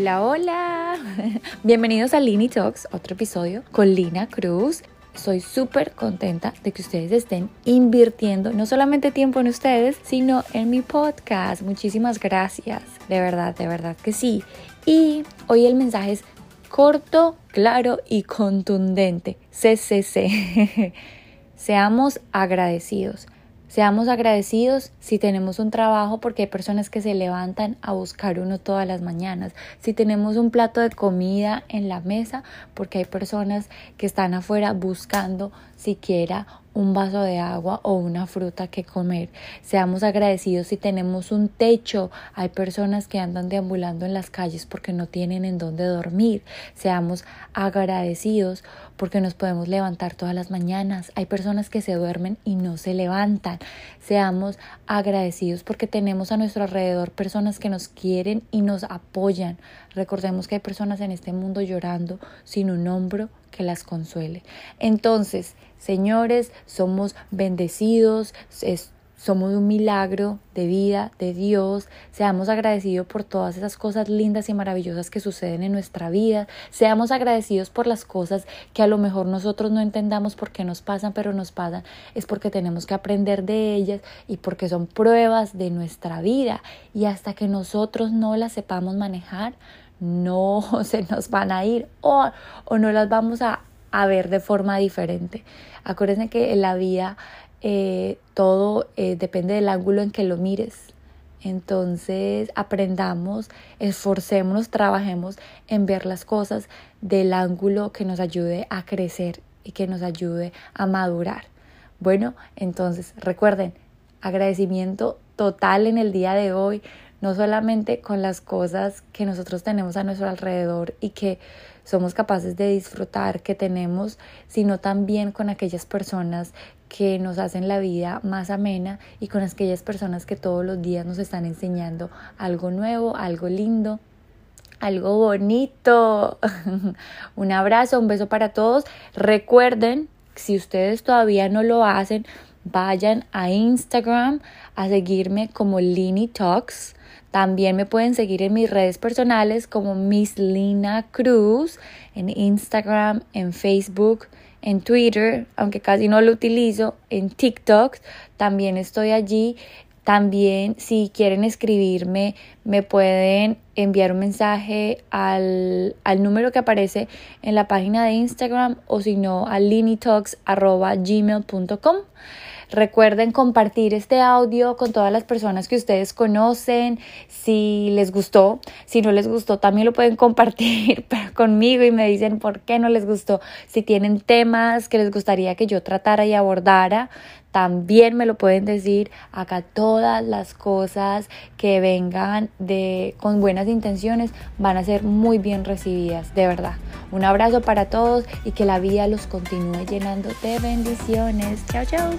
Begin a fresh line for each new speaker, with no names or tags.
Hola, hola. Bienvenidos a Lini Talks, otro episodio con Lina Cruz. Soy súper contenta de que ustedes estén invirtiendo no solamente tiempo en ustedes, sino en mi podcast. Muchísimas gracias. De verdad, de verdad que sí. Y hoy el mensaje es corto, claro y contundente. CCC. Seamos agradecidos. Seamos agradecidos si tenemos un trabajo porque hay personas que se levantan a buscar uno todas las mañanas. Si tenemos un plato de comida en la mesa porque hay personas que están afuera buscando siquiera un vaso de agua o una fruta que comer. Seamos agradecidos si tenemos un techo. Hay personas que andan deambulando en las calles porque no tienen en dónde dormir. Seamos agradecidos porque nos podemos levantar todas las mañanas. Hay personas que se duermen y no se levantan. Seamos agradecidos porque tenemos a nuestro alrededor personas que nos quieren y nos apoyan. Recordemos que hay personas en este mundo llorando sin un hombro que las consuele. Entonces, señores, somos bendecidos, somos un milagro de vida de Dios. Seamos agradecidos por todas esas cosas lindas y maravillosas que suceden en nuestra vida. Seamos agradecidos por las cosas que a lo mejor nosotros no entendamos por qué nos pasan, pero nos pasan. Es porque tenemos que aprender de ellas y porque son pruebas de nuestra vida. Y hasta que nosotros no las sepamos manejar, no se nos van a ir o, o no las vamos a, a, ver de forma diferente. Acuérdense que en la vida eh, todo eh, depende del ángulo en que lo mires. Entonces aprendamos, esforcémonos, trabajemos en ver las cosas del ángulo que nos ayude a crecer y que nos ayude a madurar. Bueno, entonces recuerden, agradecimiento total en el día de hoy no solamente con las cosas que nosotros tenemos a nuestro alrededor y que somos capaces de disfrutar, que tenemos, sino también con aquellas personas que nos hacen la vida más amena y con aquellas personas que todos los días nos están enseñando algo nuevo, algo lindo, algo bonito. un abrazo, un beso para todos. Recuerden, si ustedes todavía no lo hacen, vayan a Instagram a seguirme como Lini Talks también me pueden seguir en mis redes personales como Miss Lina Cruz, en Instagram, en Facebook, en Twitter, aunque casi no lo utilizo, en TikTok, también estoy allí. También si quieren escribirme, me pueden enviar un mensaje al, al número que aparece en la página de Instagram o si no al linitox.gmail.com. Recuerden compartir este audio con todas las personas que ustedes conocen. Si les gustó, si no les gustó, también lo pueden compartir conmigo y me dicen por qué no les gustó. Si tienen temas que les gustaría que yo tratara y abordara, también me lo pueden decir. Acá todas las cosas que vengan de con buenas intenciones van a ser muy bien recibidas, de verdad. Un abrazo para todos y que la vida los continúe llenando de bendiciones. Chao, chao.